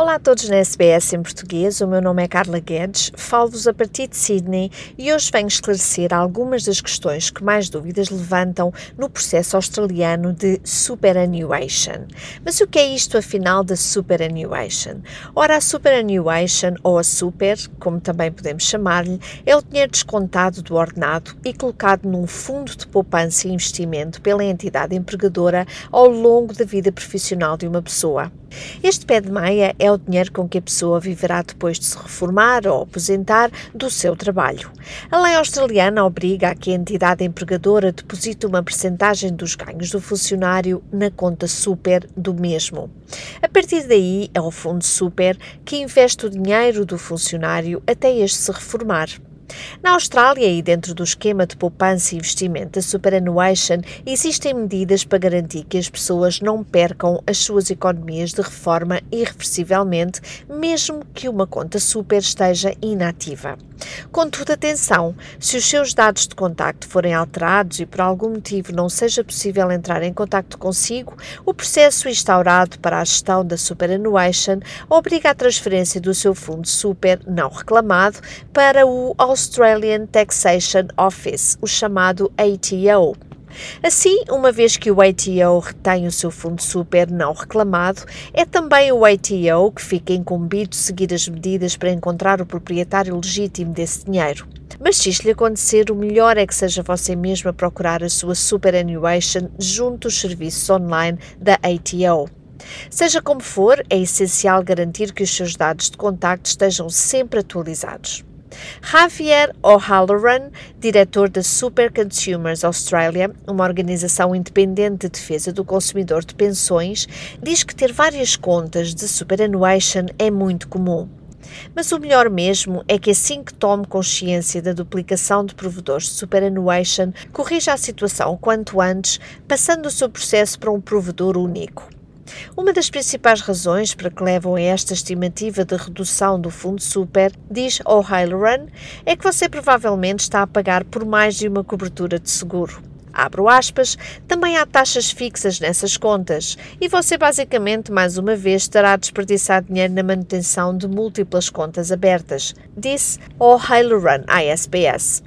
Olá a todos na SBS em português, o meu nome é Carla Guedes, falo-vos a partir de Sydney e hoje venho esclarecer algumas das questões que mais dúvidas levantam no processo australiano de superannuation. Mas o que é isto afinal da superannuation? Ora, a superannuation, ou a super, como também podemos chamar-lhe, é o dinheiro descontado do ordenado e colocado num fundo de poupança e investimento pela entidade empregadora ao longo da vida profissional de uma pessoa. Este pé de meia é o dinheiro com que a pessoa viverá depois de se reformar ou aposentar do seu trabalho. A lei australiana obriga a que a entidade empregadora deposite uma percentagem dos ganhos do funcionário na conta super do mesmo. A partir daí, é o fundo super que investe o dinheiro do funcionário até este se reformar. Na Austrália e dentro do esquema de poupança e investimento da superannuation, existem medidas para garantir que as pessoas não percam as suas economias de reforma irreversivelmente, mesmo que uma conta super esteja inativa. Contudo, atenção, se os seus dados de contacto forem alterados e por algum motivo não seja possível entrar em contacto consigo, o processo instaurado para a gestão da superannuation obriga a transferência do seu fundo super não reclamado para o Australian Taxation Office, o chamado ATO. Assim, uma vez que o ATO retém o seu fundo super não reclamado, é também o ATO que fica incumbido de seguir as medidas para encontrar o proprietário legítimo desse dinheiro. Mas se isto lhe acontecer, o melhor é que seja você mesmo a procurar a sua superannuation junto aos serviços online da ATO. Seja como for, é essencial garantir que os seus dados de contacto estejam sempre atualizados. Javier O'Halloran, diretor da Super Consumers Australia, uma organização independente de defesa do consumidor de pensões, diz que ter várias contas de superannuation é muito comum. Mas o melhor mesmo é que assim que tome consciência da duplicação de provedores de superannuation, corrija a situação quanto antes, passando o seu processo para um provedor único. Uma das principais razões para que levam a esta estimativa de redução do fundo super, diz O'Halloran, é que você provavelmente está a pagar por mais de uma cobertura de seguro. Abro aspas, também há taxas fixas nessas contas e você basicamente mais uma vez estará a desperdiçar dinheiro na manutenção de múltiplas contas abertas, disse O'Halloran à SBS.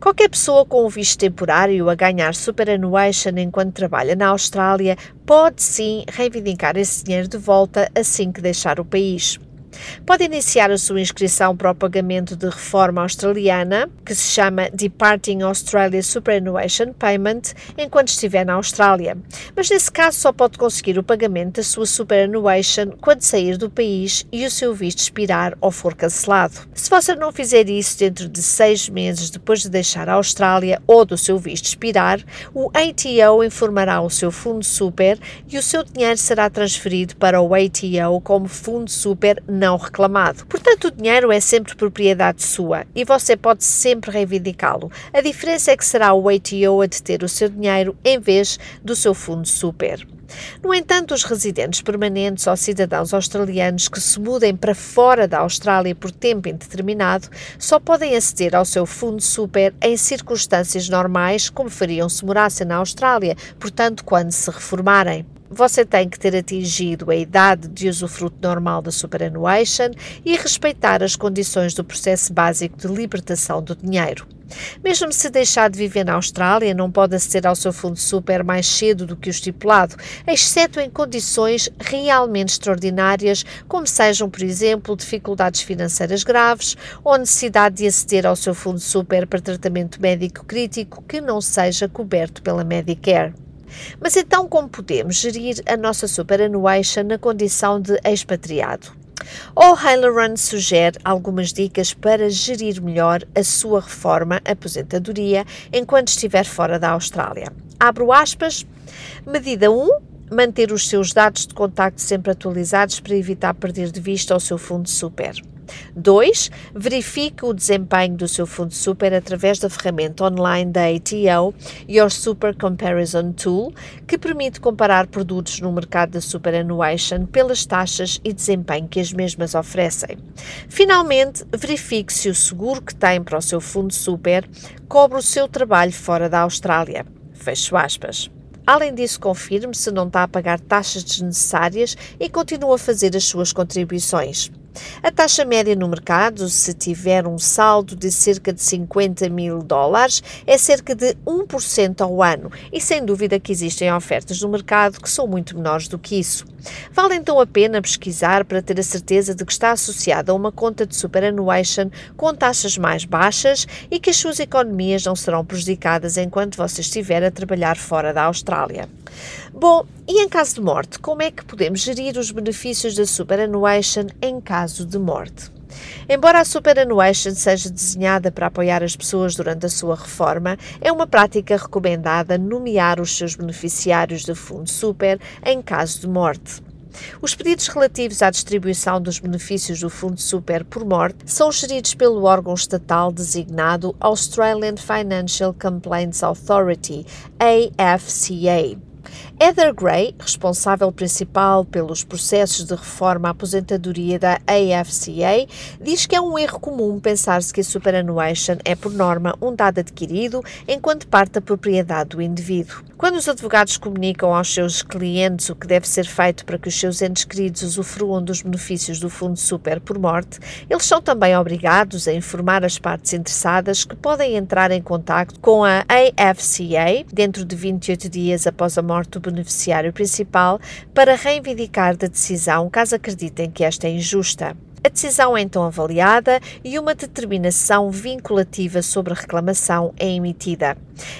Qualquer pessoa com um visto temporário a ganhar superannuation enquanto trabalha na Austrália pode sim reivindicar esse dinheiro de volta assim que deixar o país. Pode iniciar a sua inscrição para o pagamento de reforma australiana, que se chama Departing Australia Superannuation Payment, enquanto estiver na Austrália. Mas nesse caso só pode conseguir o pagamento da sua superannuation quando sair do país e o seu visto expirar ou for cancelado. Se você não fizer isso dentro de seis meses depois de deixar a Austrália ou do seu visto expirar, o ATO informará o seu fundo super e o seu dinheiro será transferido para o ATO como fundo super não reclamado. Portanto, o dinheiro é sempre propriedade sua e você pode sempre reivindicá-lo. A diferença é que será o ATO a deter o seu dinheiro em vez do seu fundo super. No entanto, os residentes permanentes ou cidadãos australianos que se mudem para fora da Austrália por tempo indeterminado só podem aceder ao seu fundo super em circunstâncias normais, como fariam se morassem na Austrália, portanto, quando se reformarem você tem que ter atingido a idade de usufruto normal da superannuation e respeitar as condições do processo básico de libertação do dinheiro. Mesmo se deixar de viver na Austrália, não pode aceder ao seu fundo super mais cedo do que o estipulado, exceto em condições realmente extraordinárias, como sejam, por exemplo, dificuldades financeiras graves ou necessidade de aceder ao seu fundo super para tratamento médico crítico que não seja coberto pela Medicare. Mas então, como podemos gerir a nossa superannuation na condição de expatriado? O'Halloran sugere algumas dicas para gerir melhor a sua reforma aposentadoria enquanto estiver fora da Austrália. Abro aspas. Medida 1. Manter os seus dados de contacto sempre atualizados para evitar perder de vista o seu fundo super. 2. Verifique o desempenho do seu fundo super através da ferramenta online da ATO, Your Super Comparison Tool, que permite comparar produtos no mercado da superannuation pelas taxas e desempenho que as mesmas oferecem. Finalmente, verifique se o seguro que tem para o seu fundo super cobre o seu trabalho fora da Austrália. Fecho aspas. Além disso, confirme se não está a pagar taxas desnecessárias e continua a fazer as suas contribuições. A taxa média no mercado, se tiver um saldo de cerca de 50 mil dólares, é cerca de 1% ao ano e sem dúvida que existem ofertas no mercado que são muito menores do que isso. Vale então a pena pesquisar para ter a certeza de que está associada a uma conta de superannuation com taxas mais baixas e que as suas economias não serão prejudicadas enquanto você estiver a trabalhar fora da Austrália. Bom, e em caso de morte, como é que podemos gerir os benefícios da superannuation em caso de morte? Embora a superannuation seja desenhada para apoiar as pessoas durante a sua reforma, é uma prática recomendada nomear os seus beneficiários de fundo super em caso de morte. Os pedidos relativos à distribuição dos benefícios do Fundo Super por morte são geridos pelo órgão estatal designado Australian Financial Complaints Authority, AFCA. Heather Gray, responsável principal pelos processos de reforma à aposentadoria da AFCA, diz que é um erro comum pensar-se que a superannuation é, por norma, um dado adquirido enquanto parte da propriedade do indivíduo. Quando os advogados comunicam aos seus clientes o que deve ser feito para que os seus entes queridos usufruam dos benefícios do Fundo Super por morte, eles são também obrigados a informar as partes interessadas que podem entrar em contato com a AFCA dentro de 28 dias após a morte do beneficiário principal para reivindicar da decisão caso acreditem que esta é injusta. A decisão é então avaliada e uma determinação vinculativa sobre a reclamação é emitida.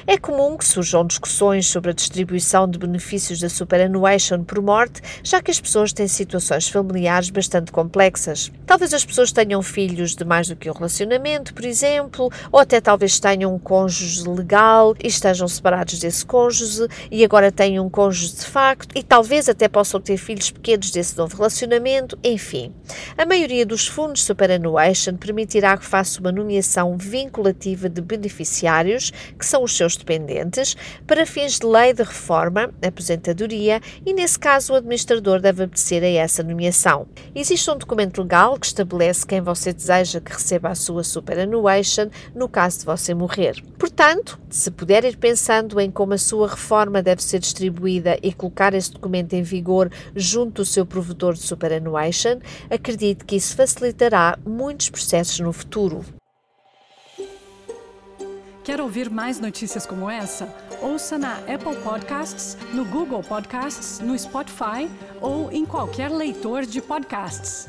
É comum que surjam discussões sobre a distribuição de benefícios da superannuation por morte, já que as pessoas têm situações familiares bastante complexas. Talvez as pessoas tenham filhos de mais do que um relacionamento, por exemplo, ou até talvez tenham um cônjuge legal e estejam separados desse cônjuge e agora têm um cônjuge de facto e talvez até possam ter filhos pequenos desse novo relacionamento, enfim. A maioria maioria dos fundos superannuation permitirá que faça uma nomeação vinculativa de beneficiários, que são os seus dependentes, para fins de lei de reforma, aposentadoria, e nesse caso o administrador deve obedecer a essa nomeação. Existe um documento legal que estabelece quem você deseja que receba a sua superannuation no caso de você morrer. Portanto, se puder ir pensando em como a sua reforma deve ser distribuída e colocar esse documento em vigor junto do seu provedor de superannuation, acredite que isso isso facilitará muitos processos no futuro. Quer ouvir mais notícias como essa? Ouça na Apple Podcasts, no Google Podcasts, no Spotify ou em qualquer leitor de podcasts.